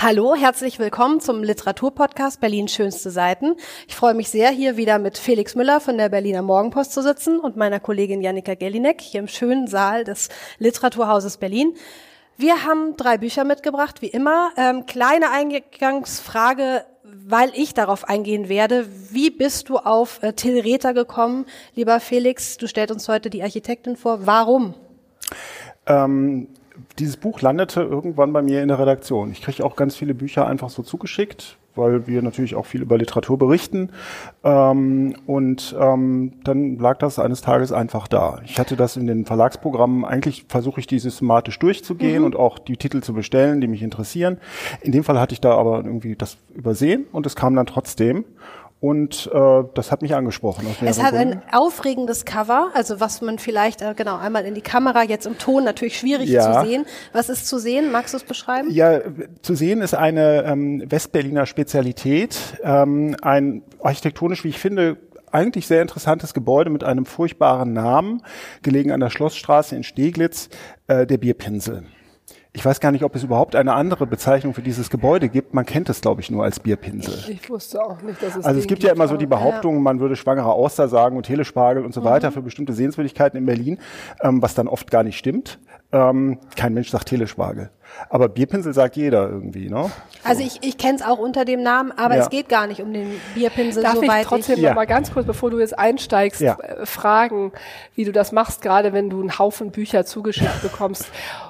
Hallo, herzlich willkommen zum Literaturpodcast Berlin schönste Seiten. Ich freue mich sehr, hier wieder mit Felix Müller von der Berliner Morgenpost zu sitzen und meiner Kollegin Janika Gellinek hier im schönen Saal des Literaturhauses Berlin. Wir haben drei Bücher mitgebracht, wie immer. Ähm, kleine Eingangsfrage, weil ich darauf eingehen werde. Wie bist du auf äh, Till Rether gekommen? Lieber Felix, du stellst uns heute die Architektin vor. Warum? Ähm, dieses Buch landete irgendwann bei mir in der Redaktion. Ich kriege auch ganz viele Bücher einfach so zugeschickt, weil wir natürlich auch viel über Literatur berichten. Ähm, und ähm, dann lag das eines Tages einfach da. Ich hatte das in den Verlagsprogrammen, eigentlich versuche ich die systematisch durchzugehen mhm. und auch die Titel zu bestellen, die mich interessieren. In dem Fall hatte ich da aber irgendwie das übersehen und es kam dann trotzdem. Und äh, das hat mich angesprochen. Es hat Gründen. ein aufregendes Cover, also was man vielleicht äh, genau einmal in die Kamera jetzt im Ton natürlich schwierig ja. zu sehen. Was ist zu sehen? Magst du es beschreiben? Ja, zu sehen ist eine ähm, Westberliner Spezialität, ähm, ein architektonisch, wie ich finde, eigentlich sehr interessantes Gebäude mit einem furchtbaren Namen, gelegen an der Schlossstraße in Steglitz, äh, der Bierpinsel. Ich weiß gar nicht, ob es überhaupt eine andere Bezeichnung für dieses Gebäude gibt. Man kennt es, glaube ich, nur als Bierpinsel. Ich, ich wusste auch nicht, dass es Also es gibt ja immer so die Behauptung, ja. man würde schwangere Auster sagen und Telespargel und so mhm. weiter für bestimmte Sehenswürdigkeiten in Berlin, ähm, was dann oft gar nicht stimmt. Ähm, kein Mensch sagt Telespargel. Aber Bierpinsel sagt jeder irgendwie, ne? So. Also ich, ich kenne es auch unter dem Namen, aber ja. es geht gar nicht um den Bierpinsel. Darf ich trotzdem ich, ja. mal ganz kurz, bevor du jetzt einsteigst, ja. äh, fragen, wie du das machst, gerade wenn du einen Haufen Bücher zugeschickt bekommst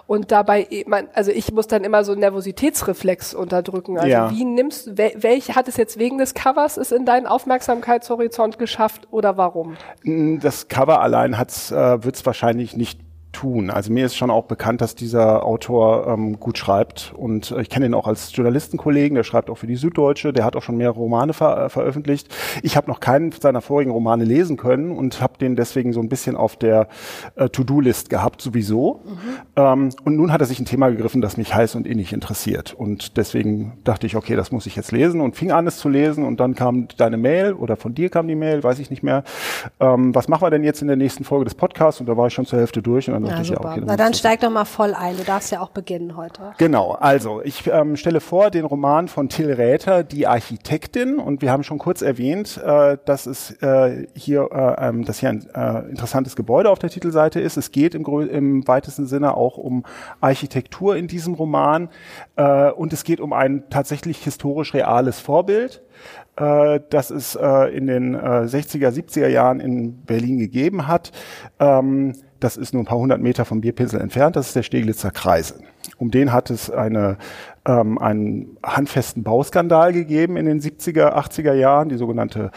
und dabei, man, also ich muss dann immer so einen Nervositätsreflex unterdrücken. Also ja. wie nimmst, wel, welche hat es jetzt wegen des Covers es in deinen Aufmerksamkeitshorizont geschafft oder warum? Das Cover allein hat's, äh, wird es wahrscheinlich nicht tun. Also mir ist schon auch bekannt, dass dieser Autor ähm, gut schreibt und äh, ich kenne ihn auch als Journalistenkollegen, der schreibt auch für die Süddeutsche, der hat auch schon mehrere Romane ver äh, veröffentlicht. Ich habe noch keinen seiner vorigen Romane lesen können und habe den deswegen so ein bisschen auf der äh, To-Do-List gehabt sowieso. Mhm. Ähm, und nun hat er sich ein Thema gegriffen, das mich heiß und innig interessiert und deswegen dachte ich, okay, das muss ich jetzt lesen und fing an es zu lesen und dann kam deine Mail oder von dir kam die Mail, weiß ich nicht mehr. Ähm, was machen wir denn jetzt in der nächsten Folge des Podcasts? Und da war ich schon zur Hälfte durch und dann ja, super. Okay, Na dann steig doch mal voll ein. Du darfst ja auch beginnen heute. Genau. Also ich ähm, stelle vor den Roman von Till Räther, Die Architektin. Und wir haben schon kurz erwähnt, äh, dass es äh, hier, äh, ähm, dass hier ein äh, interessantes Gebäude auf der Titelseite ist. Es geht im, im weitesten Sinne auch um Architektur in diesem Roman. Äh, und es geht um ein tatsächlich historisch reales Vorbild äh, das es äh, in den äh, 60er, 70er Jahren in Berlin gegeben hat. Ähm, das ist nur ein paar hundert Meter vom Bierpinsel entfernt. Das ist der Steglitzer Kreisel. Um den hat es eine, ähm, einen handfesten Bauskandal gegeben in den 70er, 80er Jahren, die sogenannte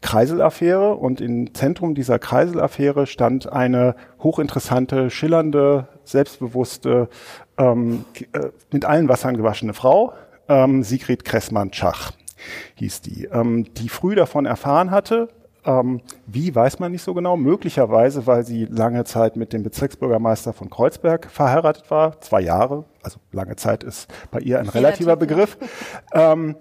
Kreiselaffäre. Und im Zentrum dieser Kreiselaffäre stand eine hochinteressante, schillernde, selbstbewusste, ähm, äh, mit allen Wassern gewaschene Frau, ähm, Sigrid Kressmann-Schach hieß die, ähm, die früh davon erfahren hatte, ähm, wie weiß man nicht so genau. Möglicherweise, weil sie lange Zeit mit dem Bezirksbürgermeister von Kreuzberg verheiratet war. Zwei Jahre. Also lange Zeit ist bei ihr ein relativer Begriff. Ähm,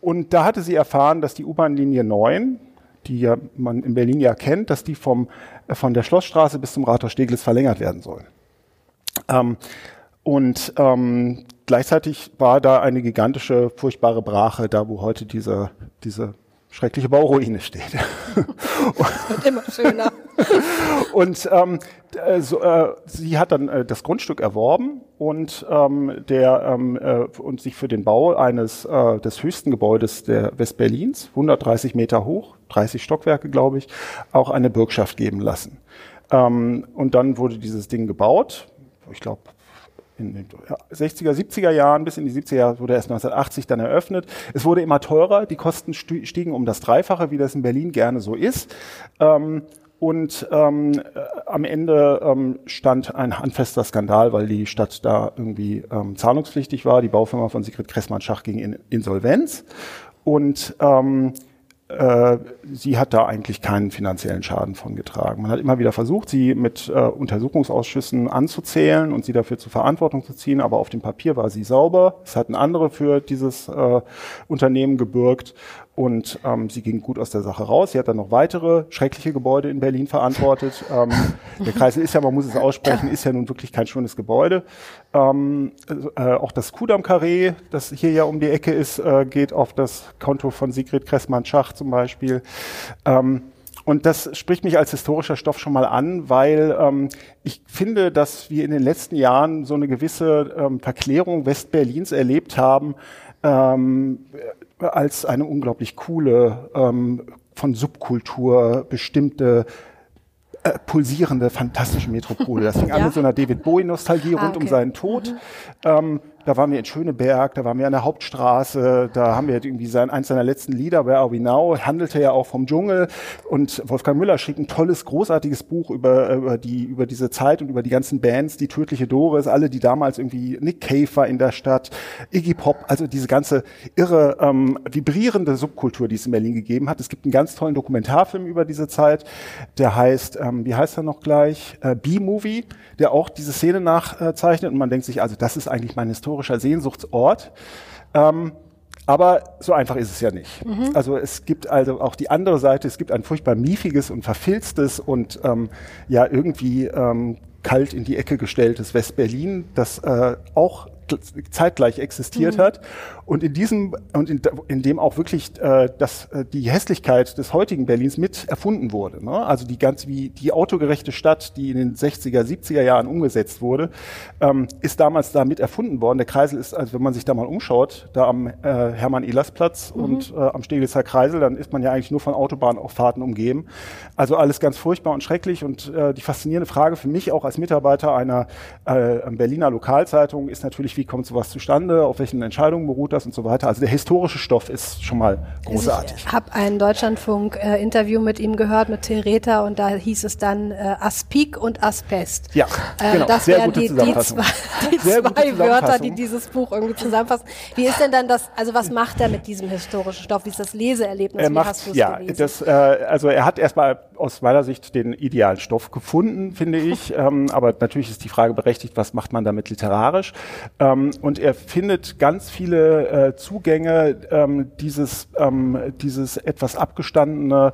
und da hatte sie erfahren, dass die U-Bahn-Linie 9, die ja man in Berlin ja kennt, dass die vom, äh, von der Schlossstraße bis zum Rathaus Steglitz verlängert werden soll. Ähm, und ähm, gleichzeitig war da eine gigantische, furchtbare Brache, da wo heute diese, diese schreckliche Bauruine steht. wird immer schöner. und ähm, äh, so, äh, sie hat dann äh, das Grundstück erworben und ähm, der ähm, äh, und sich für den Bau eines äh, des höchsten Gebäudes der Westberlins, 130 Meter hoch, 30 Stockwerke, glaube ich, auch eine Bürgschaft geben lassen. Ähm, und dann wurde dieses Ding gebaut. Ich glaube, in den 60er, 70er Jahren bis in die 70er Jahre wurde erst 1980 dann eröffnet. Es wurde immer teurer, die Kosten stiegen um das Dreifache, wie das in Berlin gerne so ist. Ähm, und ähm, äh, am Ende ähm, stand ein handfester Skandal, weil die Stadt da irgendwie ähm, zahlungspflichtig war. Die Baufirma von Sigrid Kressmann-Schach ging in Insolvenz. Und ähm, äh, sie hat da eigentlich keinen finanziellen Schaden von getragen. Man hat immer wieder versucht, sie mit äh, Untersuchungsausschüssen anzuzählen und sie dafür zur Verantwortung zu ziehen, aber auf dem Papier war sie sauber. Es hatten andere für dieses äh, Unternehmen gebürgt und ähm, sie ging gut aus der Sache raus. Sie hat dann noch weitere schreckliche Gebäude in Berlin verantwortet. Ähm, der Kreisel ist ja, man muss es aussprechen, ist ja nun wirklich kein schönes Gebäude. Ähm, äh, auch das Kudamm-Karree, das hier ja um die Ecke ist, äh, geht auf das Konto von Sigrid Kressmann-Schach zum Beispiel. Ähm, und das spricht mich als historischer Stoff schon mal an, weil ähm, ich finde, dass wir in den letzten Jahren so eine gewisse ähm, Verklärung Westberlins erlebt haben, ähm, als eine unglaublich coole, ähm, von Subkultur bestimmte äh, pulsierende, fantastische Metropole. Das fing ja. an mit so einer David Bowie-Nostalgie ah, rund okay. um seinen Tod. Mhm. Ähm, da waren wir in Schöneberg, da waren wir an der Hauptstraße, da haben wir irgendwie sein, eins seiner letzten Lieder, Where Are We Now, handelte ja auch vom Dschungel und Wolfgang Müller schrieb ein tolles, großartiges Buch über, über die, über diese Zeit und über die ganzen Bands, die tödliche Doris, alle, die damals irgendwie, Nick war in der Stadt, Iggy Pop, also diese ganze irre, ähm, vibrierende Subkultur, die es in Berlin gegeben hat. Es gibt einen ganz tollen Dokumentarfilm über diese Zeit, der heißt, ähm, wie heißt er noch gleich? Äh, B-Movie, der auch diese Szene nachzeichnet und man denkt sich, also das ist eigentlich mein Historie historischer Sehnsuchtsort. Ähm, aber so einfach ist es ja nicht. Mhm. Also es gibt also auch die andere Seite, es gibt ein furchtbar miefiges und verfilztes und ähm, ja irgendwie ähm, kalt in die Ecke gestelltes West-Berlin, das äh, auch zeitgleich existiert mhm. hat und in diesem und in, in dem auch wirklich äh, das, äh, die Hässlichkeit des heutigen Berlins mit erfunden wurde. Ne? Also die ganz wie die autogerechte Stadt, die in den 60er, 70er Jahren umgesetzt wurde, ähm, ist damals da mit erfunden worden. Der Kreisel ist, also wenn man sich da mal umschaut, da am äh, Hermann-Ehlers-Platz mhm. und äh, am Steglitzer Kreisel, dann ist man ja eigentlich nur von Autobahnauffahrten umgeben. Also alles ganz furchtbar und schrecklich und äh, die faszinierende Frage für mich auch als Mitarbeiter einer äh, Berliner Lokalzeitung ist natürlich, wie kommt sowas zustande, auf welchen Entscheidungen beruht das und so weiter. Also der historische Stoff ist schon mal großartig. Ich habe ein Deutschlandfunk-Interview mit ihm gehört, mit Rether, und da hieß es dann äh, Aspik und Asbest. Ja, äh, genau. Das wären die, die zwei, die zwei Wörter, die dieses Buch irgendwie zusammenfassen. Wie ist denn dann das, also was macht er mit diesem historischen Stoff? Wie ist das Leseerlebnis? Er macht, ja, das, äh, also er hat erstmal aus meiner Sicht den idealen Stoff gefunden, finde ich. ähm, aber natürlich ist die Frage berechtigt, was macht man damit literarisch? Ähm, und er findet ganz viele äh, Zugänge, ähm, dieses, ähm, dieses etwas abgestandene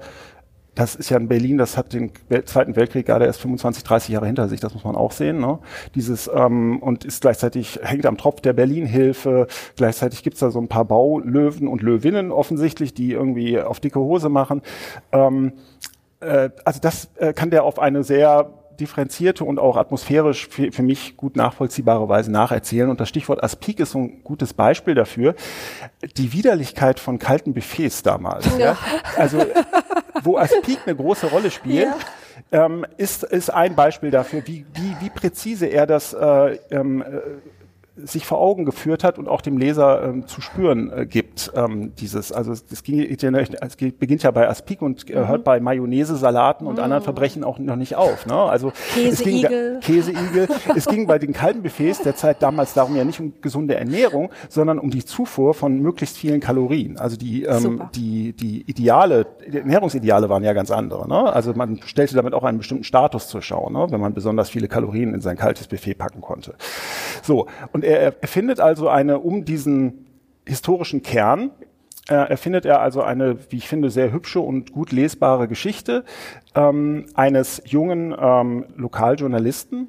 das ist ja in Berlin, das hat den Zweiten Weltkrieg gerade erst 25, 30 Jahre hinter sich, das muss man auch sehen. Ne? Dieses ähm, und ist gleichzeitig hängt am Tropf der Berlin-Hilfe. Gleichzeitig gibt's da so ein paar Baulöwen und Löwinnen offensichtlich, die irgendwie auf dicke Hose machen. Ähm, äh, also das äh, kann der auf eine sehr differenzierte und auch atmosphärisch für, für mich gut nachvollziehbare Weise nacherzählen. Und das Stichwort Aspik ist so ein gutes Beispiel dafür. Die Widerlichkeit von kalten Buffets damals. Ja. ja. Also wo Aspik eine große Rolle spielt. Ja. Ähm, ist, ist ein Beispiel dafür, wie, wie, wie präzise er das äh, ähm, äh, sich vor Augen geführt hat und auch dem Leser ähm, zu spüren äh, gibt. Ähm, dieses, also es, ging, es beginnt ja bei Aspik und äh, mhm. hört bei Mayonnaise, Salaten und mhm. anderen Verbrechen auch noch nicht auf. Ne? Also Käseigel. Käseigel. es ging bei den kalten Buffets der Zeit damals darum ja nicht um gesunde Ernährung, sondern um die Zufuhr von möglichst vielen Kalorien. Also die ähm, die die Ideale, die Ernährungsideale waren ja ganz andere. Ne? Also man stellte damit auch einen bestimmten Status zur Schau, ne? wenn man besonders viele Kalorien in sein kaltes Buffet packen konnte. So und er erfindet also eine um diesen historischen Kern äh, erfindet er also eine, wie ich finde, sehr hübsche und gut lesbare Geschichte ähm, eines jungen ähm, Lokaljournalisten,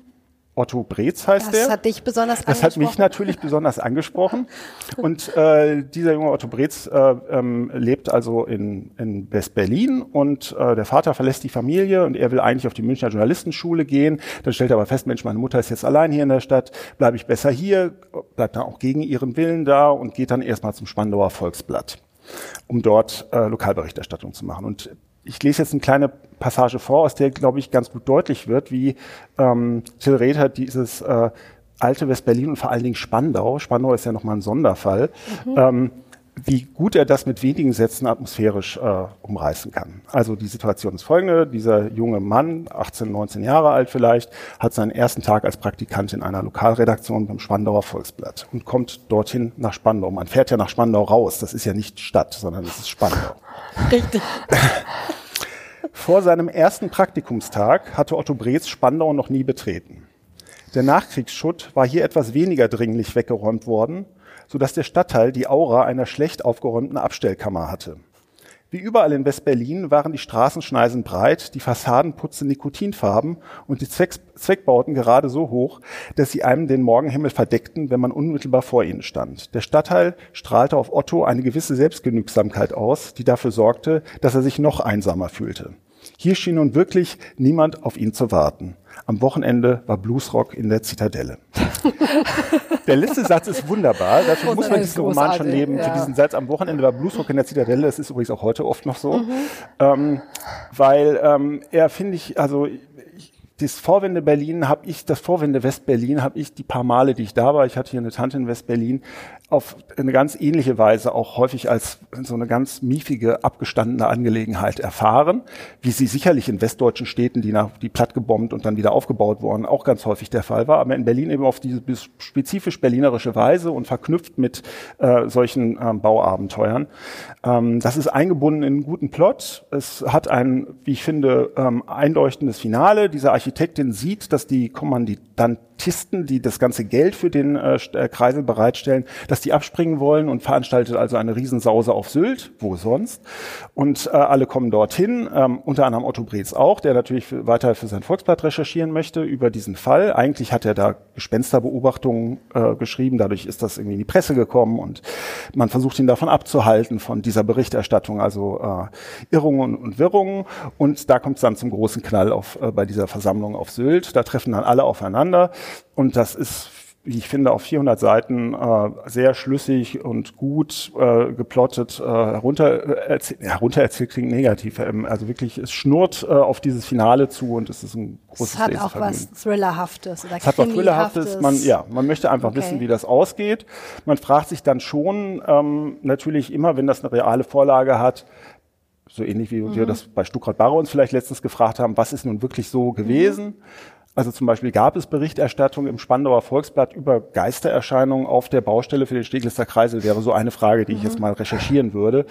Otto Breetz heißt das der. Das hat dich besonders angesprochen. Das hat mich natürlich besonders angesprochen. Und äh, dieser junge Otto Breetz äh, ähm, lebt also in, in West-Berlin und äh, der Vater verlässt die Familie und er will eigentlich auf die Münchner Journalistenschule gehen. Dann stellt er aber fest, Mensch, meine Mutter ist jetzt allein hier in der Stadt, bleibe ich besser hier, bleibt dann auch gegen ihren Willen da und geht dann erstmal zum Spandauer Volksblatt um dort äh, Lokalberichterstattung zu machen. Und ich lese jetzt eine kleine Passage vor, aus der, glaube ich, ganz gut deutlich wird, wie ähm, Till Rether dieses äh, alte West-Berlin und vor allen Dingen Spandau, Spandau ist ja nochmal ein Sonderfall, mhm. ähm, wie gut er das mit wenigen Sätzen atmosphärisch äh, umreißen kann. Also die Situation ist folgende. Dieser junge Mann, 18, 19 Jahre alt vielleicht, hat seinen ersten Tag als Praktikant in einer Lokalredaktion beim Spandauer Volksblatt und kommt dorthin nach Spandau. Man fährt ja nach Spandau raus. Das ist ja nicht Stadt, sondern es ist Spandau. Richtig. Vor seinem ersten Praktikumstag hatte Otto Breetz Spandau noch nie betreten. Der Nachkriegsschutt war hier etwas weniger dringlich weggeräumt worden, so dass der Stadtteil die Aura einer schlecht aufgeräumten Abstellkammer hatte. Wie überall in West-Berlin waren die Straßenschneisen breit, die Fassadenputze nikotinfarben und die Zweck Zweckbauten gerade so hoch, dass sie einem den Morgenhimmel verdeckten, wenn man unmittelbar vor ihnen stand. Der Stadtteil strahlte auf Otto eine gewisse Selbstgenügsamkeit aus, die dafür sorgte, dass er sich noch einsamer fühlte. Hier schien nun wirklich niemand auf ihn zu warten. Am Wochenende war Bluesrock in der Zitadelle. der letzte Satz ist wunderbar. Dafür muss man diesen Roman schon leben. Ja. Für diesen Satz am Wochenende war Bluesrock in der Zitadelle. Das ist übrigens auch heute oft noch so. Mhm. Ähm, weil ähm, er, finde ich, also das Vorwende Berlin habe ich, das Vorwende West-Berlin habe ich die paar Male, die ich da war, ich hatte hier eine Tante in West-Berlin, auf eine ganz ähnliche Weise auch häufig als so eine ganz miefige, abgestandene Angelegenheit erfahren, wie sie sicherlich in westdeutschen Städten, die nach, die platt gebombt und dann wieder aufgebaut wurden, auch ganz häufig der Fall war, aber in Berlin eben auf diese spezifisch berlinerische Weise und verknüpft mit äh, solchen ähm, Bauabenteuern. Ähm, das ist eingebunden in einen guten Plot. Es hat ein, wie ich finde, ähm, einleuchtendes Finale. Diese Architektin sieht, dass die Kommandant Statisten, die das ganze Geld für den äh, äh, Kreisel bereitstellen, dass die abspringen wollen und veranstaltet also eine Riesensause auf Sylt, wo sonst. Und äh, alle kommen dorthin, ähm, unter anderem Otto Breetz auch, der natürlich für, weiter für sein Volksblatt recherchieren möchte über diesen Fall. Eigentlich hat er da Gespensterbeobachtungen äh, geschrieben, dadurch ist das irgendwie in die Presse gekommen und man versucht ihn davon abzuhalten, von dieser Berichterstattung, also äh, Irrungen und Wirrungen. Und da kommt es dann zum großen Knall auf, äh, bei dieser Versammlung auf Sylt. Da treffen dann alle aufeinander. Und das ist, wie ich finde, auf 400 Seiten äh, sehr schlüssig und gut äh, geplottet, äh, herunter, äh, heruntererzählt klingt negativ. Ähm, also wirklich, es schnurrt äh, auf dieses Finale zu und es ist ein großes Es hat auch was Thrillerhaftes oder Es hat was Thrillerhaftes. Man, ja, man möchte einfach okay. wissen, wie das ausgeht. Man fragt sich dann schon ähm, natürlich immer, wenn das eine reale Vorlage hat, so ähnlich wie mhm. wir das bei Stuckrad Barre uns vielleicht letztens gefragt haben, was ist nun wirklich so gewesen? Mhm. Also zum Beispiel gab es Berichterstattung im Spandauer Volksblatt über Geistererscheinungen auf der Baustelle für den Steglister Kreisel, wäre so eine Frage, die ich jetzt mhm. mal recherchieren würde.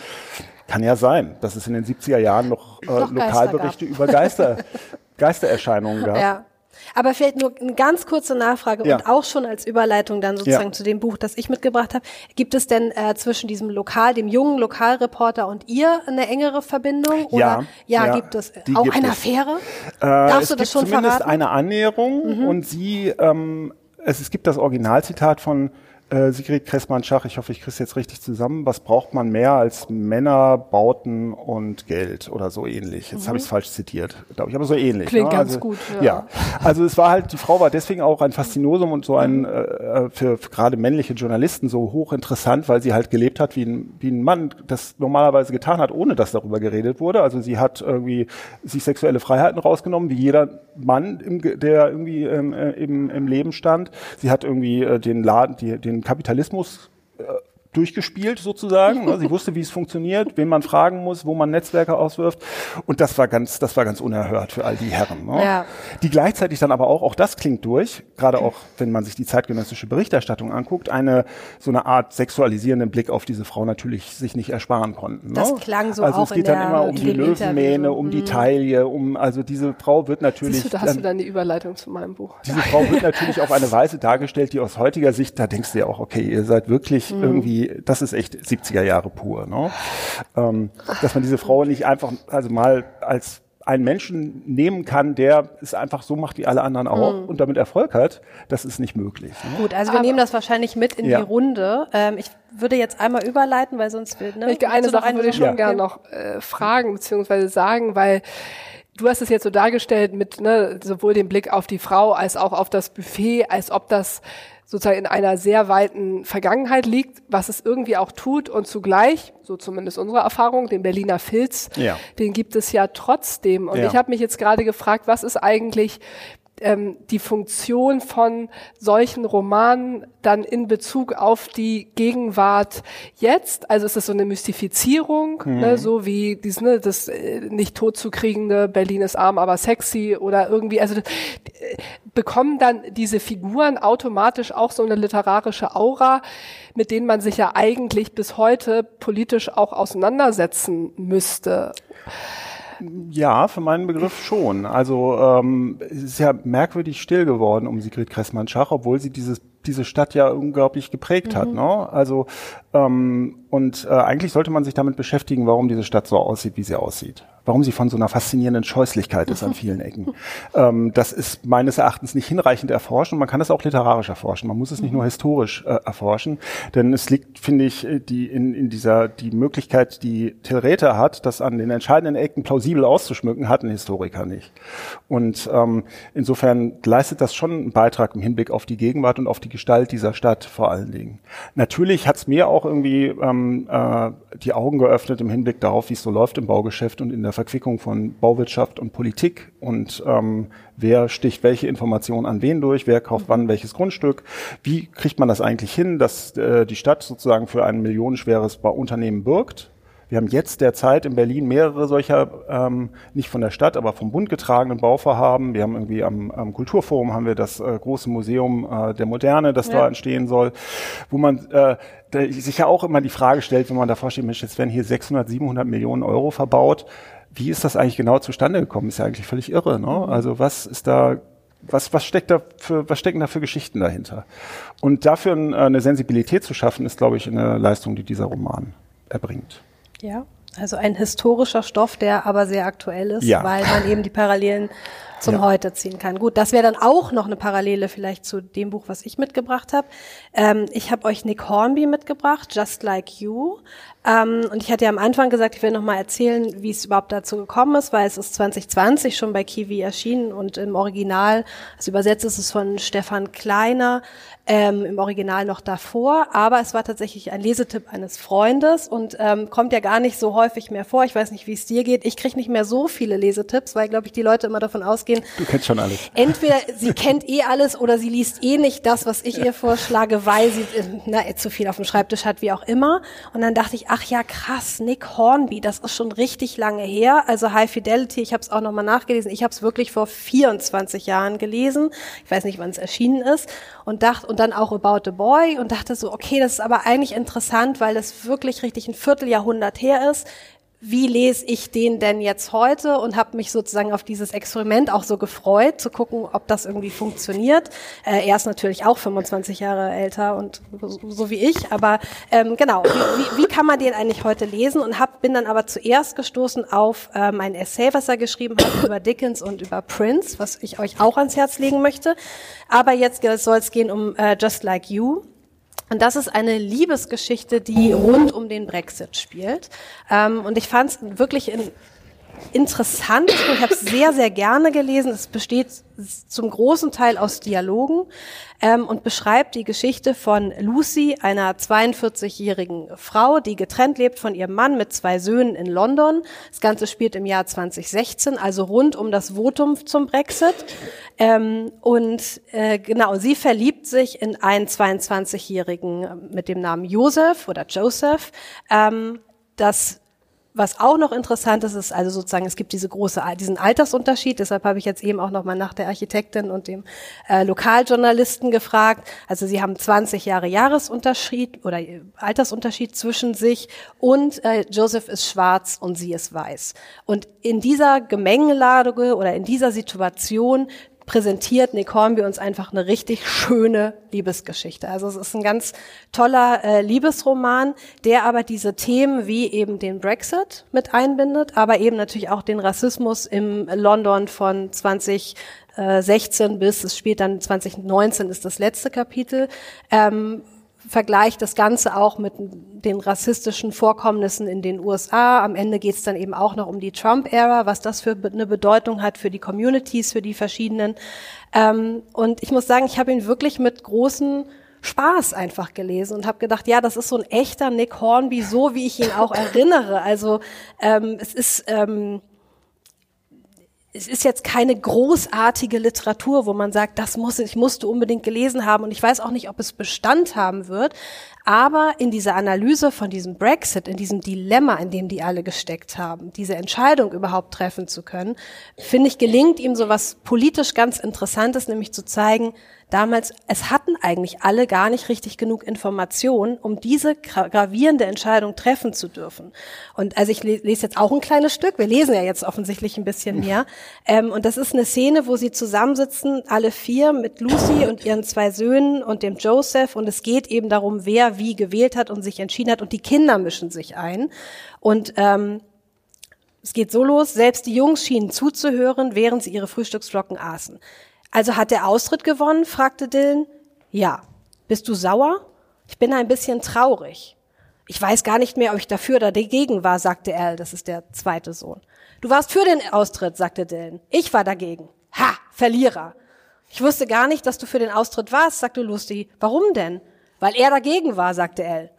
Kann ja sein, dass es in den 70er Jahren noch, äh, Lokalberichte über Geister, Geistererscheinungen gab. Ja. Aber vielleicht nur eine ganz kurze Nachfrage ja. und auch schon als Überleitung dann sozusagen ja. zu dem Buch, das ich mitgebracht habe. Gibt es denn äh, zwischen diesem Lokal, dem jungen Lokalreporter und ihr eine engere Verbindung? Oder, ja, ja, gibt es auch gibt eine. Affäre? Äh, Darfst du das schon zumindest verraten? eine Annäherung mhm. und sie, ähm, es, es gibt das Originalzitat von äh, Sigrid Kressmann-Schach, ich hoffe, ich kriege es jetzt richtig zusammen. Was braucht man mehr als Männer, Bauten und Geld oder so ähnlich? Jetzt mhm. habe ich es falsch zitiert, glaube ich, aber so ähnlich. Klingt ne? ganz also, gut. Ja. ja. also es war halt, die Frau war deswegen auch ein Faszinosum und so ein äh, äh, für, für gerade männliche Journalisten so hochinteressant, weil sie halt gelebt hat wie ein, wie ein Mann, das normalerweise getan hat, ohne dass darüber geredet wurde. Also sie hat irgendwie sich sexuelle Freiheiten rausgenommen, wie jeder Mann, im, der irgendwie ähm, äh, im, im Leben stand. Sie hat irgendwie äh, den Laden, die, den Kapitalismus äh, durchgespielt sozusagen. Ne? Sie wusste, wie es funktioniert, wen man fragen muss, wo man Netzwerke auswirft. Und das war ganz, das war ganz unerhört für all die Herren. Ne? Ja. Die gleichzeitig dann aber auch, auch das klingt durch, gerade auch, wenn man sich die zeitgenössische Berichterstattung anguckt, eine so eine Art sexualisierenden Blick auf diese Frau natürlich sich nicht ersparen konnten. Ne? Das klang so Also auch es geht dann immer um die Löwenmähne, um die mhm. Taille, um also diese Frau wird natürlich. Du, da hast dann, du dann die Überleitung zu meinem Buch. Diese Frau wird natürlich auf eine Weise dargestellt, die aus heutiger Sicht, da denkst du ja auch, okay, ihr seid wirklich mhm. Das ist echt 70er Jahre pur. Ne? Ähm, dass man diese Frau nicht einfach, also mal als einen Menschen nehmen kann, der es einfach so macht wie alle anderen auch mhm. und damit Erfolg hat, das ist nicht möglich. Ne? Gut, also wir Aber nehmen das wahrscheinlich mit in ja. die Runde. Ähm, ich würde jetzt einmal überleiten, weil sonst wird, ne? Ich, eine Sache würde ich schon ja. gerne noch äh, fragen beziehungsweise sagen, weil du hast es jetzt so dargestellt mit ne, sowohl dem Blick auf die Frau als auch auf das Buffet, als ob das sozusagen in einer sehr weiten Vergangenheit liegt, was es irgendwie auch tut und zugleich, so zumindest unsere Erfahrung, den Berliner Filz, ja. den gibt es ja trotzdem. Und ja. ich habe mich jetzt gerade gefragt, was ist eigentlich ähm, die Funktion von solchen Romanen dann in Bezug auf die Gegenwart jetzt. Also ist das so eine Mystifizierung, mhm. ne, so wie dies, ne, das äh, nicht totzukriegende Berlin ist arm, aber sexy oder irgendwie. Also äh, bekommen dann diese Figuren automatisch auch so eine literarische Aura, mit denen man sich ja eigentlich bis heute politisch auch auseinandersetzen müsste. Ja, für meinen Begriff schon. Also ähm, es ist ja merkwürdig still geworden um Sigrid Kressmann-Schach, obwohl sie dieses diese Stadt ja unglaublich geprägt mhm. hat. Ne? Also ähm, und äh, eigentlich sollte man sich damit beschäftigen, warum diese Stadt so aussieht, wie sie aussieht warum sie von so einer faszinierenden Scheußlichkeit ist an vielen Ecken. ähm, das ist meines Erachtens nicht hinreichend erforscht und man kann es auch literarisch erforschen. Man muss es nicht nur historisch äh, erforschen, denn es liegt, finde ich, äh, die in, in dieser die Möglichkeit, die Tilrete hat, das an den entscheidenden Ecken plausibel auszuschmücken, hat ein Historiker nicht. Und ähm, insofern leistet das schon einen Beitrag im Hinblick auf die Gegenwart und auf die Gestalt dieser Stadt vor allen Dingen. Natürlich hat es mir auch irgendwie ähm, äh, die Augen geöffnet im Hinblick darauf, wie es so läuft im Baugeschäft und in der Verquickung von Bauwirtschaft und Politik und ähm, wer sticht welche Informationen an wen durch, wer kauft wann welches Grundstück, wie kriegt man das eigentlich hin, dass äh, die Stadt sozusagen für ein millionenschweres Bauunternehmen birgt. Wir haben jetzt derzeit in Berlin mehrere solcher, ähm, nicht von der Stadt, aber vom Bund getragenen Bauvorhaben. Wir haben irgendwie am, am Kulturforum haben wir das äh, große Museum äh, der Moderne, das ja. da entstehen soll, wo man äh, sich ja auch immer die Frage stellt, wenn man davor steht, Mensch, jetzt werden hier 600, 700 Millionen Euro verbaut wie ist das eigentlich genau zustande gekommen? Ist ja eigentlich völlig irre. Ne? Mhm. Also was ist da was, was steckt da für, was stecken da für Geschichten dahinter? Und dafür eine Sensibilität zu schaffen, ist, glaube ich, eine Leistung, die dieser Roman erbringt. Ja, also ein historischer Stoff, der aber sehr aktuell ist, ja. weil man eben die Parallelen zum ja. Heute ziehen kann. Gut, das wäre dann auch noch eine Parallele vielleicht zu dem Buch, was ich mitgebracht habe. Ähm, ich habe euch Nick Hornby mitgebracht, Just Like You. Ähm, und ich hatte ja am Anfang gesagt, ich will noch mal erzählen, wie es überhaupt dazu gekommen ist, weil es ist 2020 schon bei Kiwi erschienen und im Original, also übersetzt ist es von Stefan Kleiner, ähm, im Original noch davor, aber es war tatsächlich ein Lesetipp eines Freundes und ähm, kommt ja gar nicht so häufig mehr vor. Ich weiß nicht, wie es dir geht. Ich kriege nicht mehr so viele Lesetipps, weil, glaube ich, die Leute immer davon ausgehen. Du kennst schon alles. Entweder sie kennt eh alles oder sie liest eh nicht das, was ich ihr vorschlage, weil sie äh, na, zu viel auf dem Schreibtisch hat, wie auch immer. Und dann dachte ich, ach ja, krass, Nick Hornby, das ist schon richtig lange her. Also High Fidelity, ich habe es auch nochmal nachgelesen. Ich habe es wirklich vor 24 Jahren gelesen. Ich weiß nicht, wann es erschienen ist und dachte und dann auch About the Boy und dachte so, okay, das ist aber eigentlich interessant, weil das wirklich richtig ein Vierteljahrhundert her ist wie lese ich den denn jetzt heute und habe mich sozusagen auf dieses Experiment auch so gefreut, zu gucken, ob das irgendwie funktioniert. Äh, er ist natürlich auch 25 Jahre älter und so, so wie ich, aber ähm, genau, wie, wie, wie, kann man den eigentlich heute lesen und hab, bin dann aber zuerst gestoßen auf ähm, ein Essay, was er geschrieben hat über Dickens und über Prince, was ich euch auch ans Herz legen möchte. Aber jetzt soll es gehen um äh, Just Like You. Und das ist eine Liebesgeschichte, die rund um den Brexit spielt. Ähm, und ich fand es wirklich in, interessant. Ich habe es sehr, sehr gerne gelesen. Es besteht zum großen Teil aus Dialogen ähm, und beschreibt die Geschichte von Lucy, einer 42-jährigen Frau, die getrennt lebt von ihrem Mann mit zwei Söhnen in London. Das Ganze spielt im Jahr 2016, also rund um das Votum zum Brexit. Ähm, und äh, genau, sie verliebt sich in einen 22-jährigen mit dem Namen Joseph oder Joseph. Ähm, das was auch noch interessant ist, ist also sozusagen, es gibt diese große, diesen Altersunterschied. Deshalb habe ich jetzt eben auch noch mal nach der Architektin und dem äh, Lokaljournalisten gefragt. Also sie haben 20 Jahre Jahresunterschied oder äh, Altersunterschied zwischen sich und äh, Joseph ist schwarz und sie ist weiß. Und in dieser Gemengelage oder in dieser Situation präsentiert Nick Hornby uns einfach eine richtig schöne Liebesgeschichte. Also es ist ein ganz toller äh, Liebesroman, der aber diese Themen wie eben den Brexit mit einbindet, aber eben natürlich auch den Rassismus im London von 2016 bis, es spielt dann 2019 ist das letzte Kapitel, ähm, vergleicht das Ganze auch mit den rassistischen Vorkommnissen in den USA. Am Ende geht es dann eben auch noch um die Trump-Ära, was das für eine Bedeutung hat für die Communities, für die verschiedenen. Ähm, und ich muss sagen, ich habe ihn wirklich mit großen Spaß einfach gelesen und habe gedacht, ja, das ist so ein echter Nick Hornby, so wie ich ihn auch erinnere. Also ähm, es ist ähm, es ist jetzt keine großartige Literatur, wo man sagt, das muss ich musste unbedingt gelesen haben und ich weiß auch nicht, ob es Bestand haben wird. Aber in dieser Analyse von diesem Brexit, in diesem Dilemma, in dem die alle gesteckt haben, diese Entscheidung überhaupt treffen zu können, finde ich, gelingt ihm so was politisch ganz Interessantes, nämlich zu zeigen, damals, es hatten eigentlich alle gar nicht richtig genug Informationen, um diese gravierende Entscheidung treffen zu dürfen. Und also ich lese jetzt auch ein kleines Stück, wir lesen ja jetzt offensichtlich ein bisschen mehr. Ähm, und das ist eine Szene, wo sie zusammensitzen, alle vier mit Lucy und ihren zwei Söhnen und dem Joseph. Und es geht eben darum, wer wie gewählt hat und sich entschieden hat. Und die Kinder mischen sich ein. Und ähm, es geht so los, selbst die Jungs schienen zuzuhören, während sie ihre Frühstücksflocken aßen. Also hat der Austritt gewonnen? fragte Dylan. Ja. Bist du sauer? Ich bin ein bisschen traurig. Ich weiß gar nicht mehr, ob ich dafür oder dagegen war, sagte Al, das ist der zweite Sohn. Du warst für den Austritt, sagte Dylan. Ich war dagegen. Ha, Verlierer. Ich wusste gar nicht, dass du für den Austritt warst, sagte Lucy. Warum denn? Weil er dagegen war, sagte Al.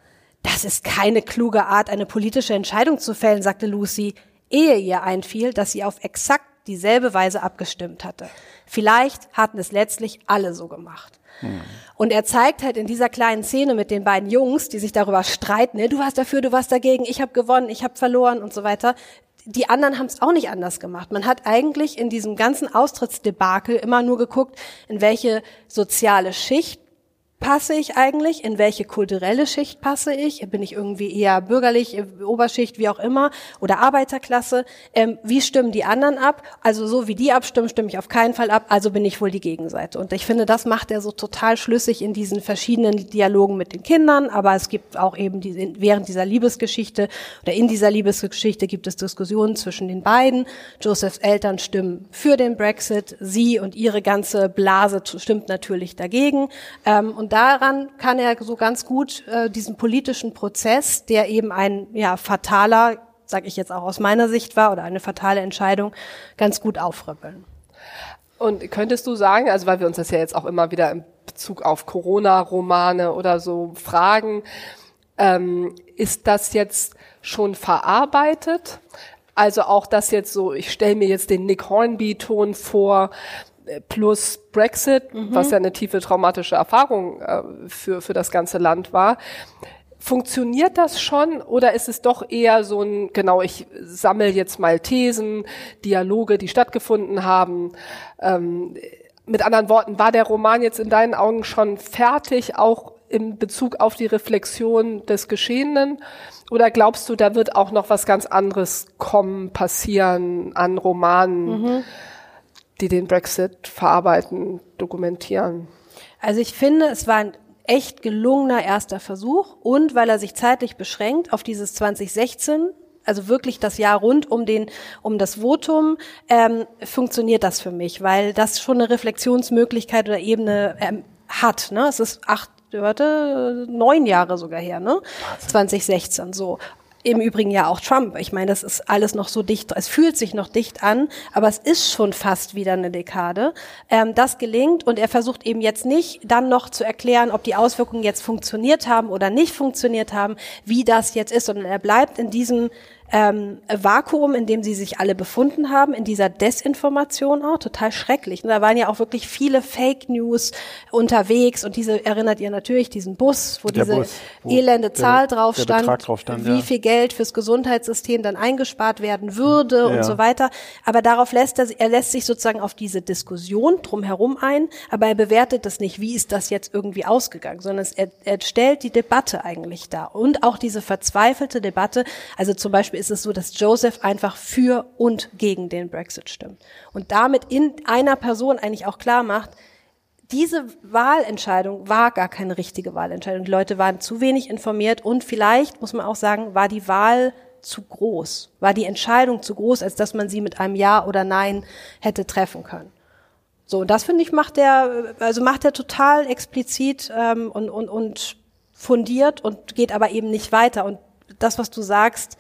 Das ist keine kluge Art, eine politische Entscheidung zu fällen, sagte Lucy, ehe ihr einfiel, dass sie auf exakt dieselbe Weise abgestimmt hatte. Vielleicht hatten es letztlich alle so gemacht. Hm. Und er zeigt halt in dieser kleinen Szene mit den beiden Jungs, die sich darüber streiten, ne, du warst dafür, du warst dagegen, ich habe gewonnen, ich habe verloren und so weiter. Die anderen haben es auch nicht anders gemacht. Man hat eigentlich in diesem ganzen Austrittsdebakel immer nur geguckt, in welche soziale Schicht passe ich eigentlich? In welche kulturelle Schicht passe ich? Bin ich irgendwie eher bürgerlich, Oberschicht, wie auch immer, oder Arbeiterklasse? Ähm, wie stimmen die anderen ab? Also so wie die abstimmen, stimme ich auf keinen Fall ab, also bin ich wohl die Gegenseite. Und ich finde, das macht er so total schlüssig in diesen verschiedenen Dialogen mit den Kindern, aber es gibt auch eben die, während dieser Liebesgeschichte oder in dieser Liebesgeschichte gibt es Diskussionen zwischen den beiden. Josephs Eltern stimmen für den Brexit, sie und ihre ganze Blase stimmt natürlich dagegen. Ähm, und daran kann er so ganz gut äh, diesen politischen Prozess, der eben ein ja, fataler, sage ich jetzt auch aus meiner Sicht war, oder eine fatale Entscheidung, ganz gut aufrüppeln. Und könntest du sagen, also weil wir uns das ja jetzt auch immer wieder im Bezug auf Corona-Romane oder so fragen, ähm, ist das jetzt schon verarbeitet? Also auch das jetzt so, ich stelle mir jetzt den Nick Hornby-Ton vor, plus Brexit, mhm. was ja eine tiefe traumatische Erfahrung äh, für, für das ganze Land war. Funktioniert das schon oder ist es doch eher so ein, genau, ich sammle jetzt mal Thesen, Dialoge, die stattgefunden haben? Ähm, mit anderen Worten, war der Roman jetzt in deinen Augen schon fertig, auch in Bezug auf die Reflexion des Geschehenen? Oder glaubst du, da wird auch noch was ganz anderes kommen, passieren an Romanen? Mhm die den Brexit verarbeiten, dokumentieren. Also ich finde, es war ein echt gelungener erster Versuch und weil er sich zeitlich beschränkt auf dieses 2016, also wirklich das Jahr rund um den um das Votum, ähm, funktioniert das für mich, weil das schon eine Reflexionsmöglichkeit oder Ebene ähm, hat. Ne? Es ist acht warte, neun Jahre sogar her, ne? 2016 so im Übrigen ja auch Trump. Ich meine, das ist alles noch so dicht, es fühlt sich noch dicht an, aber es ist schon fast wieder eine Dekade. Ähm, das gelingt und er versucht eben jetzt nicht dann noch zu erklären, ob die Auswirkungen jetzt funktioniert haben oder nicht funktioniert haben, wie das jetzt ist, sondern er bleibt in diesem ähm, Vakuum, in dem sie sich alle befunden haben, in dieser Desinformation auch, total schrecklich. Und da waren ja auch wirklich viele Fake News unterwegs und diese erinnert ihr natürlich diesen Bus, wo der diese Bus, wo elende Zahl der, drauf, stand, drauf stand, wie ja. viel Geld fürs Gesundheitssystem dann eingespart werden würde ja. und so weiter. Aber darauf lässt er, er lässt sich sozusagen auf diese Diskussion drumherum ein, aber er bewertet das nicht, wie ist das jetzt irgendwie ausgegangen, sondern es, er, er stellt die Debatte eigentlich dar und auch diese verzweifelte Debatte, also zum Beispiel ist es so, dass Joseph einfach für und gegen den Brexit stimmt. Und damit in einer Person eigentlich auch klar macht, diese Wahlentscheidung war gar keine richtige Wahlentscheidung. Die Leute waren zu wenig informiert und vielleicht, muss man auch sagen, war die Wahl zu groß, war die Entscheidung zu groß, als dass man sie mit einem Ja oder Nein hätte treffen können. So, und das finde ich macht der, also macht er total explizit ähm, und, und, und fundiert und geht aber eben nicht weiter. Und das, was du sagst,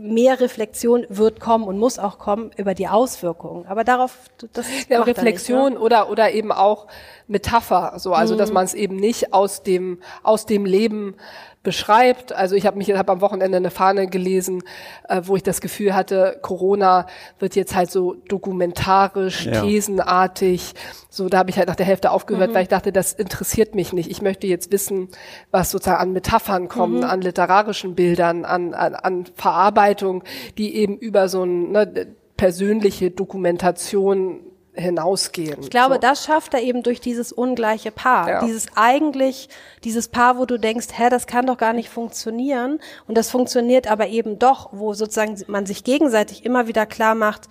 mehr Reflexion wird kommen und muss auch kommen über die Auswirkungen. Aber darauf, das ja, Reflexion nicht, ne? oder oder eben auch Metapher, so also mhm. dass man es eben nicht aus dem aus dem Leben beschreibt. Also ich habe mich hab am Wochenende eine Fahne gelesen, äh, wo ich das Gefühl hatte, Corona wird jetzt halt so dokumentarisch, ja. thesenartig. So, da habe ich halt nach der Hälfte aufgehört, mhm. weil ich dachte, das interessiert mich nicht. Ich möchte jetzt wissen, was sozusagen an Metaphern kommen, mhm. an literarischen Bildern, an, an, an Verarbeitung, die eben über so ein ne, persönliche Dokumentation hinausgehen. Ich glaube, so. das schafft er eben durch dieses ungleiche Paar. Ja. Dieses eigentlich, dieses Paar, wo du denkst, hä, das kann doch gar nicht funktionieren. Und das funktioniert aber eben doch, wo sozusagen man sich gegenseitig immer wieder klar macht,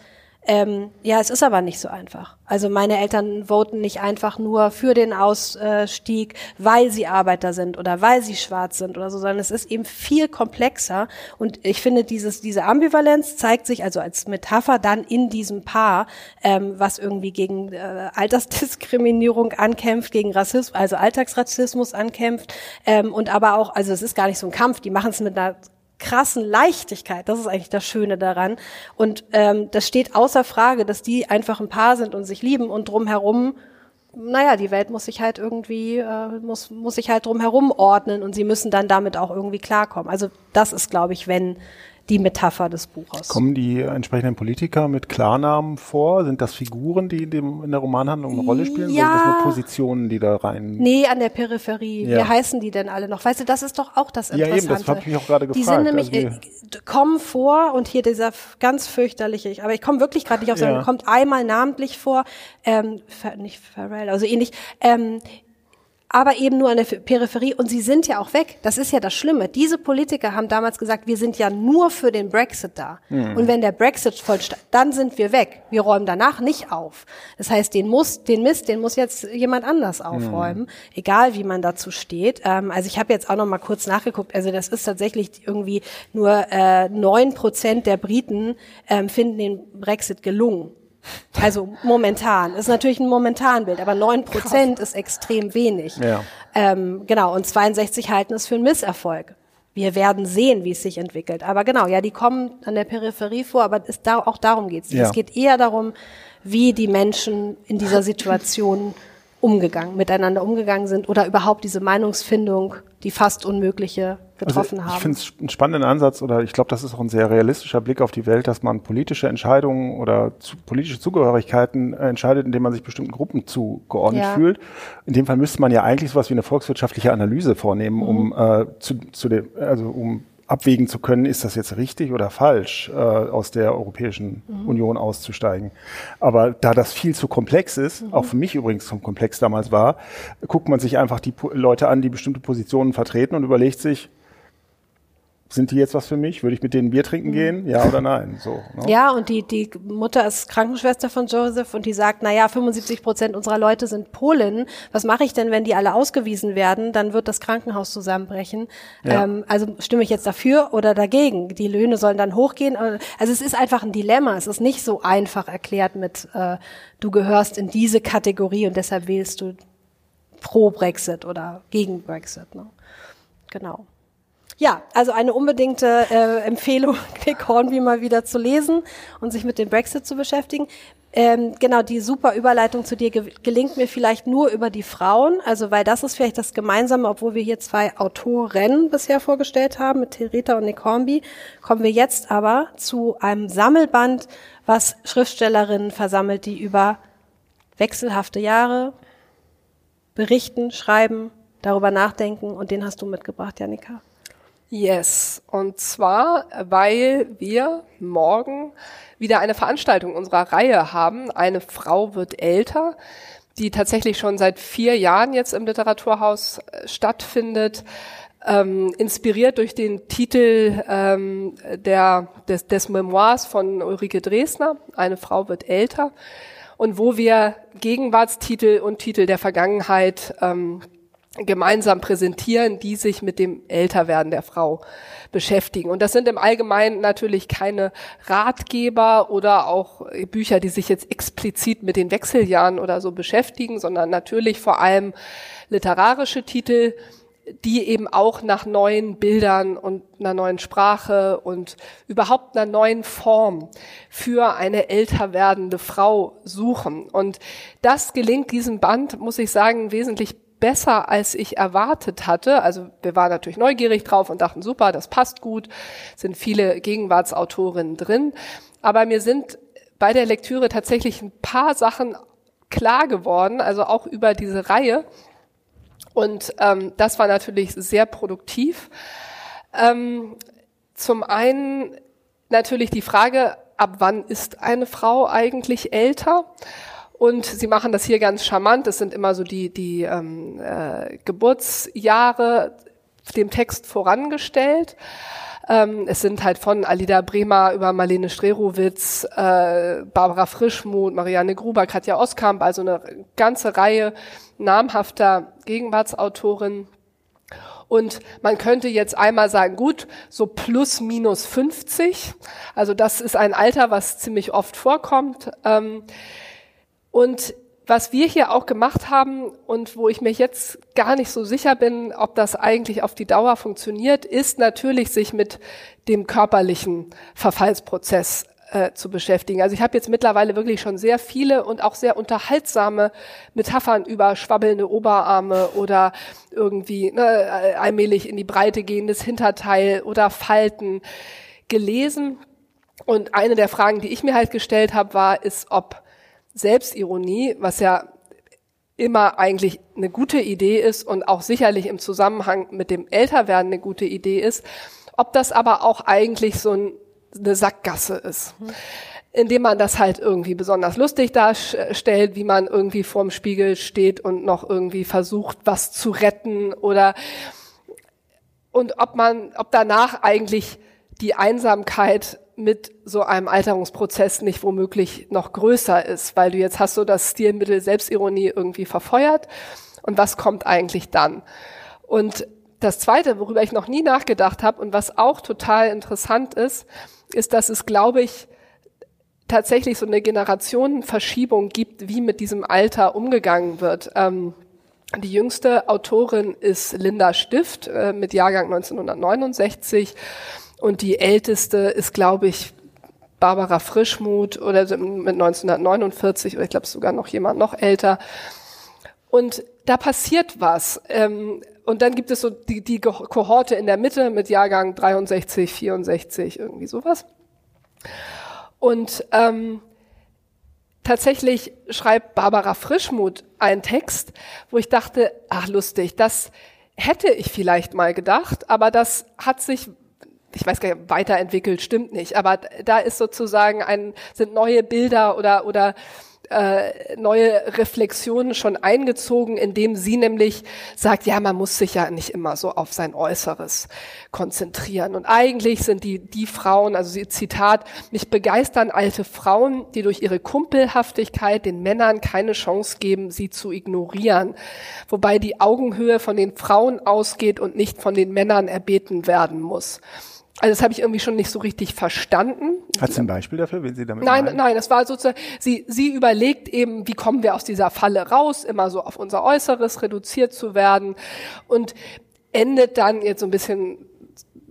ähm, ja, es ist aber nicht so einfach. Also meine Eltern voten nicht einfach nur für den Ausstieg, weil sie Arbeiter sind oder weil sie schwarz sind oder so, sondern es ist eben viel komplexer. Und ich finde, dieses, diese Ambivalenz zeigt sich also als Metapher dann in diesem Paar, ähm, was irgendwie gegen äh, Altersdiskriminierung ankämpft, gegen Rassismus, also Alltagsrassismus ankämpft ähm, und aber auch, also es ist gar nicht so ein Kampf, die machen es mit einer krassen Leichtigkeit. Das ist eigentlich das Schöne daran. Und ähm, das steht außer Frage, dass die einfach ein Paar sind und sich lieben und drumherum naja, die Welt muss sich halt irgendwie, äh, muss, muss sich halt drumherum ordnen und sie müssen dann damit auch irgendwie klarkommen. Also das ist, glaube ich, wenn die Metapher des Buches. Kommen die entsprechenden Politiker mit Klarnamen vor? Sind das Figuren, die in, dem, in der Romanhandlung eine Rolle spielen? Ja. Oder sind das nur Positionen, die da rein? Nee, an der Peripherie. Ja. Wie heißen die denn alle noch? Weißt du, das ist doch auch das Interessante. Ja, eben, das habe ich mich auch gerade gefragt. Die sind nämlich, also äh, kommen vor und hier dieser ganz fürchterliche, aber ich komme wirklich gerade nicht auf, sondern ja. kommt einmal namentlich vor, ähm, nicht Pharrell, also ähnlich, ähm, aber eben nur an der Peripherie und sie sind ja auch weg. Das ist ja das Schlimme. Diese Politiker haben damals gesagt, wir sind ja nur für den Brexit da. Mhm. Und wenn der Brexit vollständig, dann sind wir weg. Wir räumen danach nicht auf. Das heißt, den muss, den Mist, den muss jetzt jemand anders aufräumen, mhm. egal wie man dazu steht. Ähm, also ich habe jetzt auch noch mal kurz nachgeguckt. Also das ist tatsächlich irgendwie nur äh, neun äh, Prozent der Briten ähm, finden den Brexit gelungen. Also momentan. Ist natürlich ein Momentanbild, aber neun Prozent ist extrem wenig. Ja. Ähm, genau, und 62 halten es für einen Misserfolg. Wir werden sehen, wie es sich entwickelt. Aber genau, ja, die kommen an der Peripherie vor, aber es da, auch darum geht es. Ja. Es geht eher darum, wie die Menschen in dieser Situation umgegangen, miteinander umgegangen sind oder überhaupt diese Meinungsfindung, die fast unmögliche getroffen also haben. Ich finde es einen spannenden Ansatz oder ich glaube, das ist auch ein sehr realistischer Blick auf die Welt, dass man politische Entscheidungen oder zu, politische Zugehörigkeiten entscheidet, indem man sich bestimmten Gruppen zugeordnet ja. fühlt. In dem Fall müsste man ja eigentlich sowas wie eine volkswirtschaftliche Analyse vornehmen, mhm. um äh, zu, zu dem, also um abwägen zu können, ist das jetzt richtig oder falsch, äh, aus der Europäischen mhm. Union auszusteigen. Aber da das viel zu komplex ist, mhm. auch für mich übrigens zum komplex damals war, guckt man sich einfach die Leute an, die bestimmte Positionen vertreten und überlegt sich, sind die jetzt was für mich? Würde ich mit denen Bier trinken mhm. gehen? Ja oder nein? So. Ne? Ja, und die, die Mutter ist Krankenschwester von Joseph und die sagt, na ja, 75 Prozent unserer Leute sind Polen. Was mache ich denn, wenn die alle ausgewiesen werden? Dann wird das Krankenhaus zusammenbrechen. Ja. Ähm, also stimme ich jetzt dafür oder dagegen? Die Löhne sollen dann hochgehen. Also es ist einfach ein Dilemma. Es ist nicht so einfach erklärt mit, äh, du gehörst in diese Kategorie und deshalb wählst du pro Brexit oder gegen Brexit. Ne? Genau. Ja, also eine unbedingte äh, Empfehlung, Nick Hornby mal wieder zu lesen und sich mit dem Brexit zu beschäftigen. Ähm, genau, die super Überleitung zu dir ge gelingt mir vielleicht nur über die Frauen, also weil das ist vielleicht das Gemeinsame, obwohl wir hier zwei Autoren bisher vorgestellt haben, mit Theresa und Nick Hornby, kommen wir jetzt aber zu einem Sammelband, was Schriftstellerinnen versammelt, die über wechselhafte Jahre berichten, schreiben, darüber nachdenken und den hast du mitgebracht, Janika. Yes, und zwar, weil wir morgen wieder eine Veranstaltung unserer Reihe haben. Eine Frau wird älter, die tatsächlich schon seit vier Jahren jetzt im Literaturhaus äh, stattfindet. Ähm, inspiriert durch den Titel ähm, der, des, des Memoirs von Ulrike Dresner, Eine Frau wird älter, und wo wir Gegenwartstitel und Titel der Vergangenheit ähm, gemeinsam präsentieren, die sich mit dem Älterwerden der Frau beschäftigen. Und das sind im Allgemeinen natürlich keine Ratgeber oder auch Bücher, die sich jetzt explizit mit den Wechseljahren oder so beschäftigen, sondern natürlich vor allem literarische Titel, die eben auch nach neuen Bildern und einer neuen Sprache und überhaupt einer neuen Form für eine älter werdende Frau suchen. Und das gelingt diesem Band, muss ich sagen, wesentlich besser, als ich erwartet hatte. Also wir waren natürlich neugierig drauf und dachten, super, das passt gut, sind viele Gegenwartsautorinnen drin. Aber mir sind bei der Lektüre tatsächlich ein paar Sachen klar geworden, also auch über diese Reihe. Und ähm, das war natürlich sehr produktiv. Ähm, zum einen natürlich die Frage, ab wann ist eine Frau eigentlich älter? Und sie machen das hier ganz charmant. Das sind immer so die, die ähm, äh, Geburtsjahre dem Text vorangestellt. Ähm, es sind halt von Alida Bremer über Marlene Strerowitz, äh, Barbara Frischmuth, Marianne Gruber, Katja Oskamp, also eine ganze Reihe namhafter Gegenwartsautorinnen. Und man könnte jetzt einmal sagen, gut, so plus minus 50. Also das ist ein Alter, was ziemlich oft vorkommt. Ähm, und was wir hier auch gemacht haben und wo ich mir jetzt gar nicht so sicher bin, ob das eigentlich auf die Dauer funktioniert, ist natürlich sich mit dem körperlichen Verfallsprozess äh, zu beschäftigen. Also ich habe jetzt mittlerweile wirklich schon sehr viele und auch sehr unterhaltsame Metaphern über schwabbelnde Oberarme oder irgendwie ne, allmählich in die Breite gehendes Hinterteil oder Falten gelesen. Und eine der Fragen, die ich mir halt gestellt habe, war, ist, ob Selbstironie, was ja immer eigentlich eine gute Idee ist und auch sicherlich im Zusammenhang mit dem Älterwerden eine gute Idee ist, ob das aber auch eigentlich so ein, eine Sackgasse ist. Indem man das halt irgendwie besonders lustig darstellt, wie man irgendwie vorm Spiegel steht und noch irgendwie versucht, was zu retten oder und ob man, ob danach eigentlich die Einsamkeit mit so einem Alterungsprozess nicht womöglich noch größer ist, weil du jetzt hast so das Stilmittel Selbstironie irgendwie verfeuert und was kommt eigentlich dann? Und das Zweite, worüber ich noch nie nachgedacht habe und was auch total interessant ist, ist, dass es, glaube ich, tatsächlich so eine Generationenverschiebung gibt, wie mit diesem Alter umgegangen wird. Ähm, die jüngste Autorin ist Linda Stift äh, mit Jahrgang 1969 und die älteste ist, glaube ich, Barbara Frischmuth oder mit 1949 oder ich glaube sogar noch jemand noch älter. Und da passiert was. Ähm, und dann gibt es so die, die Kohorte in der Mitte mit Jahrgang 63, 64, irgendwie sowas. Und ähm, tatsächlich schreibt Barbara Frischmuth einen Text, wo ich dachte, ach lustig, das hätte ich vielleicht mal gedacht, aber das hat sich ich weiß gar nicht, weiterentwickelt stimmt nicht, aber da ist sozusagen ein, sind neue Bilder oder, oder äh, neue Reflexionen schon eingezogen, indem sie nämlich sagt, ja, man muss sich ja nicht immer so auf sein Äußeres konzentrieren. Und eigentlich sind die, die Frauen, also sie Zitat, mich begeistern alte Frauen, die durch ihre Kumpelhaftigkeit den Männern keine Chance geben, sie zu ignorieren. Wobei die Augenhöhe von den Frauen ausgeht und nicht von den Männern erbeten werden muss. Also das habe ich irgendwie schon nicht so richtig verstanden. Hat sie ein Beispiel dafür, wenn Sie damit Nein, meinen? nein, das war sozusagen, sie, sie überlegt eben, wie kommen wir aus dieser Falle raus, immer so auf unser Äußeres reduziert zu werden und endet dann jetzt so ein bisschen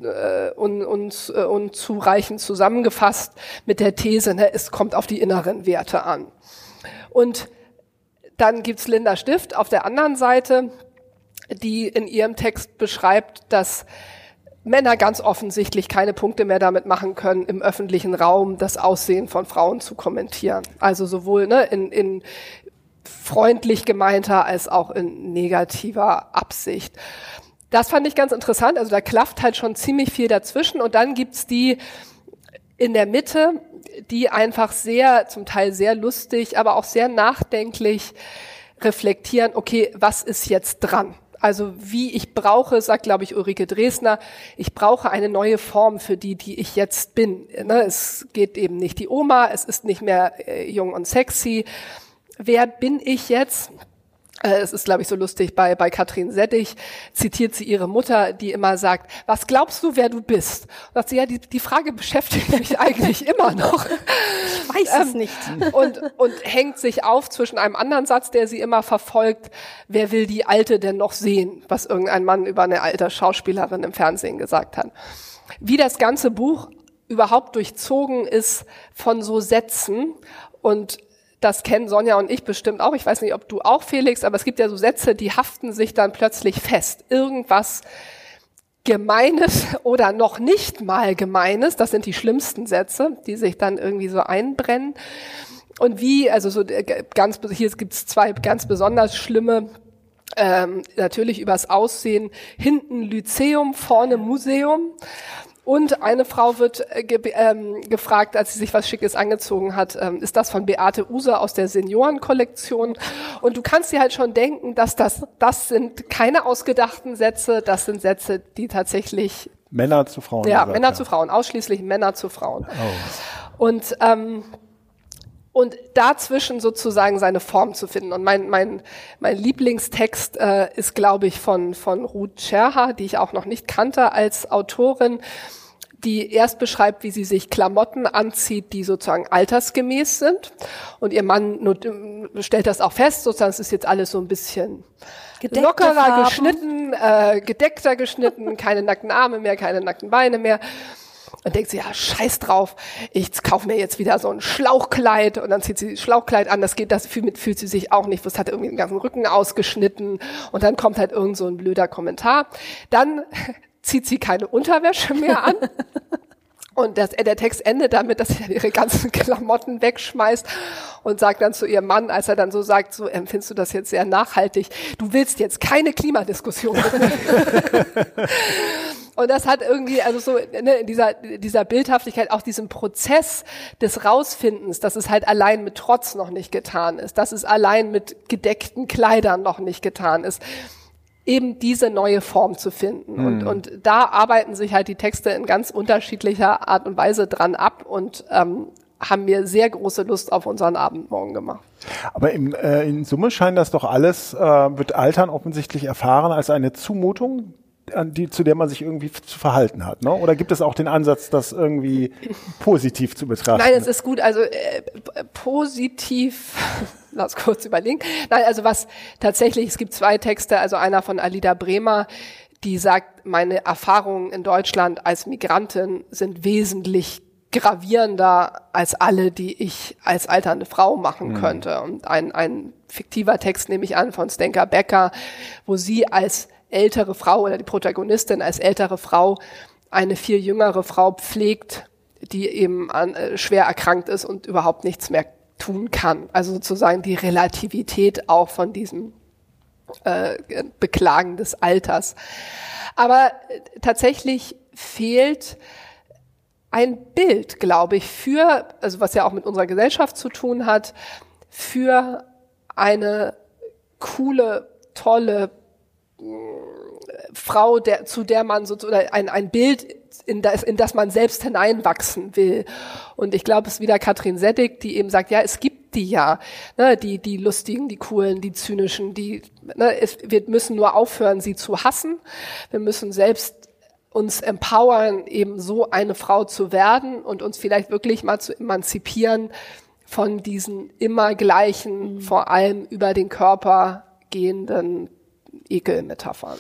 äh, und, und, äh, unzureichend zusammengefasst mit der These, ne, es kommt auf die inneren Werte an. Und dann gibt's Linda Stift auf der anderen Seite, die in ihrem Text beschreibt, dass Männer ganz offensichtlich keine Punkte mehr damit machen können, im öffentlichen Raum das Aussehen von Frauen zu kommentieren. Also sowohl ne, in, in freundlich gemeinter als auch in negativer Absicht. Das fand ich ganz interessant. Also da klafft halt schon ziemlich viel dazwischen. Und dann gibt's die in der Mitte, die einfach sehr, zum Teil sehr lustig, aber auch sehr nachdenklich reflektieren, okay, was ist jetzt dran? Also wie ich brauche, sagt glaube ich Ulrike Dresner, ich brauche eine neue Form für die, die ich jetzt bin. Ne, es geht eben nicht die Oma, es ist nicht mehr äh, jung und sexy. Wer bin ich jetzt? Äh, es ist, glaube ich, so lustig, bei, bei Katrin Settich zitiert sie ihre Mutter, die immer sagt, was glaubst du, wer du bist? Und sagt sie, ja, die, die Frage beschäftigt mich eigentlich immer noch. Ich weiß ähm, es nicht. Und, und hängt sich auf zwischen einem anderen Satz, der sie immer verfolgt, wer will die Alte denn noch sehen, was irgendein Mann über eine alte Schauspielerin im Fernsehen gesagt hat. Wie das ganze Buch überhaupt durchzogen ist von so Sätzen und das kennen Sonja und ich bestimmt auch. Ich weiß nicht, ob du auch, Felix, aber es gibt ja so Sätze, die haften sich dann plötzlich fest. Irgendwas Gemeines oder noch nicht mal Gemeines, das sind die schlimmsten Sätze, die sich dann irgendwie so einbrennen. Und wie, also so äh, ganz, hier gibt's zwei ganz besonders schlimme, ähm, natürlich übers Aussehen, hinten Lyzeum, vorne Museum. Und eine Frau wird äh, ge ähm, gefragt, als sie sich was Schickes angezogen hat, ähm, ist das von Beate Use aus der Seniorenkollektion? Und du kannst dir halt schon denken, dass das, das sind keine ausgedachten Sätze, das sind Sätze, die tatsächlich Männer zu Frauen. Ja, Männer ja. zu Frauen, ausschließlich Männer zu Frauen. Oh. Und ähm, und dazwischen sozusagen seine Form zu finden. Und mein, mein, mein Lieblingstext äh, ist, glaube ich, von, von Ruth Scherha, die ich auch noch nicht kannte als Autorin, die erst beschreibt, wie sie sich Klamotten anzieht, die sozusagen altersgemäß sind. Und ihr Mann stellt das auch fest, sozusagen, es ist jetzt alles so ein bisschen Gedeckte lockerer Farben. geschnitten, äh, gedeckter geschnitten, keine nackten Arme mehr, keine nackten Beine mehr und denkt sie, ja, scheiß drauf, ich kaufe mir jetzt wieder so ein Schlauchkleid und dann zieht sie Schlauchkleid an, das geht, das fühlt, fühlt sie sich auch nicht, das hat irgendwie den ganzen Rücken ausgeschnitten und dann kommt halt irgend so ein blöder Kommentar. Dann zieht sie keine Unterwäsche mehr an. Und das, der Text endet damit, dass sie dann ihre ganzen Klamotten wegschmeißt und sagt dann zu ihrem Mann, als er dann so sagt, so empfindest du das jetzt sehr nachhaltig, du willst jetzt keine Klimadiskussion. Und das hat irgendwie, also so ne, in dieser, dieser Bildhaftigkeit auch diesen Prozess des Rausfindens, dass es halt allein mit Trotz noch nicht getan ist, dass es allein mit gedeckten Kleidern noch nicht getan ist eben diese neue Form zu finden. Mhm. Und, und da arbeiten sich halt die Texte in ganz unterschiedlicher Art und Weise dran ab und ähm, haben mir sehr große Lust auf unseren Abend morgen gemacht. Aber im, äh, in Summe scheint das doch alles, äh, wird Altern offensichtlich erfahren als eine Zumutung, an die, zu der man sich irgendwie zu verhalten hat, ne? Oder gibt es auch den Ansatz, das irgendwie positiv zu betrachten? Nein, es ist gut. Also äh, positiv, lass kurz überlegen. Nein, also was tatsächlich, es gibt zwei Texte, also einer von Alida Bremer, die sagt, meine Erfahrungen in Deutschland als Migrantin sind wesentlich gravierender als alle, die ich als alternde Frau machen mhm. könnte. Und ein, ein fiktiver Text nehme ich an von Stenka Becker, wo sie als ältere Frau oder die Protagonistin als ältere Frau eine viel jüngere Frau pflegt, die eben an, äh, schwer erkrankt ist und überhaupt nichts mehr tun kann. Also sozusagen die Relativität auch von diesem äh, Beklagen des Alters. Aber äh, tatsächlich fehlt ein Bild, glaube ich, für, also was ja auch mit unserer Gesellschaft zu tun hat, für eine coole, tolle Frau, der, zu der man so, oder ein, ein Bild, in das, in das man selbst hineinwachsen will. Und ich glaube, es ist wieder Katrin Seddig, die eben sagt, ja, es gibt die ja, ne, die, die lustigen, die coolen, die zynischen, die, ne, es, wir müssen nur aufhören, sie zu hassen. Wir müssen selbst uns empowern, eben so eine Frau zu werden und uns vielleicht wirklich mal zu emanzipieren von diesen immer gleichen, mhm. vor allem über den Körper gehenden Ekelmetaphern.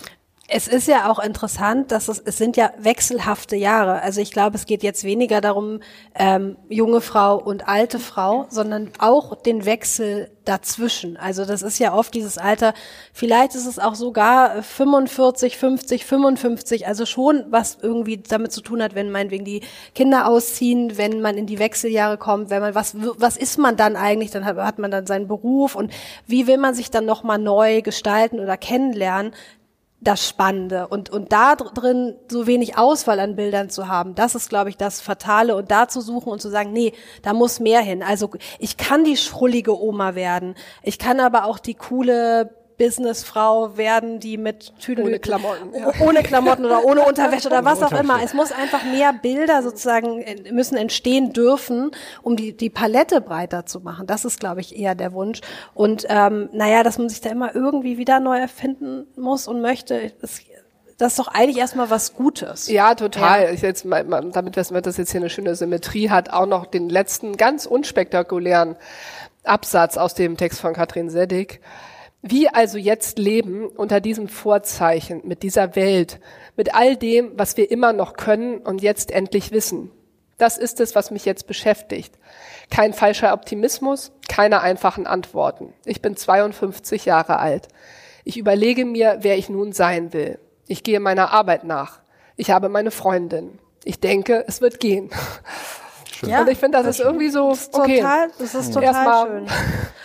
Es ist ja auch interessant, dass es, es sind ja wechselhafte Jahre. Also ich glaube, es geht jetzt weniger darum, ähm, junge Frau und alte Frau, sondern auch den Wechsel dazwischen. Also das ist ja oft dieses Alter, vielleicht ist es auch sogar 45, 50, 55, also schon was irgendwie damit zu tun hat, wenn meinetwegen die Kinder ausziehen, wenn man in die Wechseljahre kommt, wenn man, was, was ist man dann eigentlich, dann hat, hat man dann seinen Beruf und wie will man sich dann nochmal neu gestalten oder kennenlernen das Spannende. Und und da drin so wenig Auswahl an Bildern zu haben, das ist glaube ich das Fatale. Und da zu suchen und zu sagen, nee, da muss mehr hin. Also ich kann die schrullige Oma werden, ich kann aber auch die coole Businessfrau werden, die mit Tüdeln ohne Klamotten, ja. ohne Klamotten oder ohne Unterwäsche oder was auch immer. Es muss einfach mehr Bilder sozusagen müssen entstehen dürfen, um die die Palette breiter zu machen. Das ist, glaube ich, eher der Wunsch. Und ähm, naja, dass man sich da immer irgendwie wieder neu erfinden muss und möchte. Das, das ist doch eigentlich erstmal was Gutes. Ja, total. Ja. Ich jetzt mal, damit das, das jetzt hier eine schöne Symmetrie hat, auch noch den letzten ganz unspektakulären Absatz aus dem Text von Katrin Seddig. Wie also jetzt leben unter diesem Vorzeichen, mit dieser Welt, mit all dem, was wir immer noch können und jetzt endlich wissen. Das ist es, was mich jetzt beschäftigt. Kein falscher Optimismus, keine einfachen Antworten. Ich bin 52 Jahre alt. Ich überlege mir, wer ich nun sein will. Ich gehe meiner Arbeit nach. Ich habe meine Freundin. Ich denke, es wird gehen. Schön. Ja, und ich finde, das, das, ist irgendwie so das ist okay. Total, das ist total schön.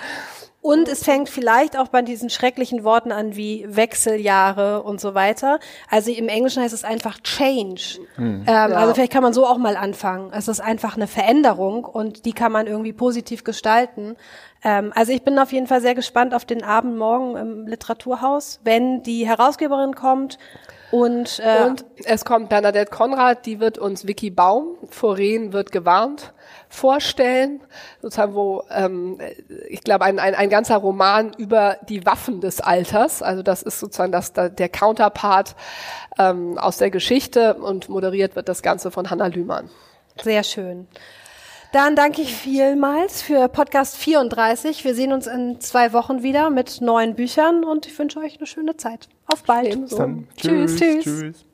Und es fängt vielleicht auch bei diesen schrecklichen Worten an wie Wechseljahre und so weiter. Also im Englischen heißt es einfach Change. Mhm. Ähm, ja. Also vielleicht kann man so auch mal anfangen. Es ist einfach eine Veränderung und die kann man irgendwie positiv gestalten. Ähm, also ich bin auf jeden Fall sehr gespannt auf den Abend morgen im Literaturhaus, wenn die Herausgeberin kommt. Und, äh, und es kommt Bernadette Konrad, die wird uns Vicky Baum, Foren wird gewarnt, vorstellen, sozusagen wo, ähm, ich glaube, ein, ein, ein ganzer Roman über die Waffen des Alters, also das ist sozusagen das, der Counterpart ähm, aus der Geschichte und moderiert wird das Ganze von Hanna Lühmann. Sehr schön. Dann danke ich vielmals für Podcast 34. Wir sehen uns in zwei Wochen wieder mit neuen Büchern und ich wünsche euch eine schöne Zeit. Auf bald. Tschüss. Tschüss. tschüss.